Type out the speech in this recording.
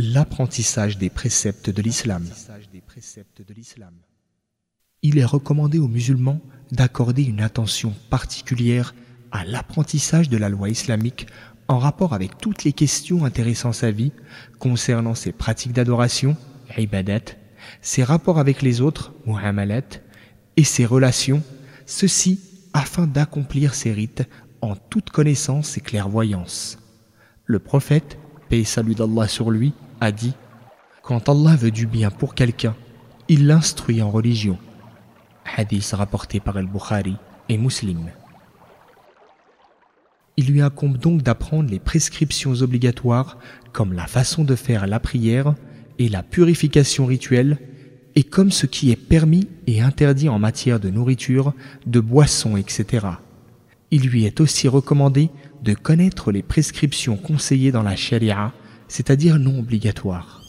l'apprentissage des préceptes de l'islam. Il est recommandé aux musulmans d'accorder une attention particulière à l'apprentissage de la loi islamique en rapport avec toutes les questions intéressant sa vie concernant ses pratiques d'adoration, ibadat, ses rapports avec les autres, muamalat, et ses relations, ceci afin d'accomplir ses rites en toute connaissance et clairvoyance. Le prophète, paix salut d'Allah sur lui, a dit Quand Allah veut du bien pour quelqu'un, il l'instruit en religion. Hadith rapporté par Al-Bukhari et Muslim. Il lui incombe donc d'apprendre les prescriptions obligatoires comme la façon de faire la prière et la purification rituelle, et comme ce qui est permis et interdit en matière de nourriture, de boissons, etc. Il lui est aussi recommandé de connaître les prescriptions conseillées dans la charia, c'est-à-dire non obligatoires.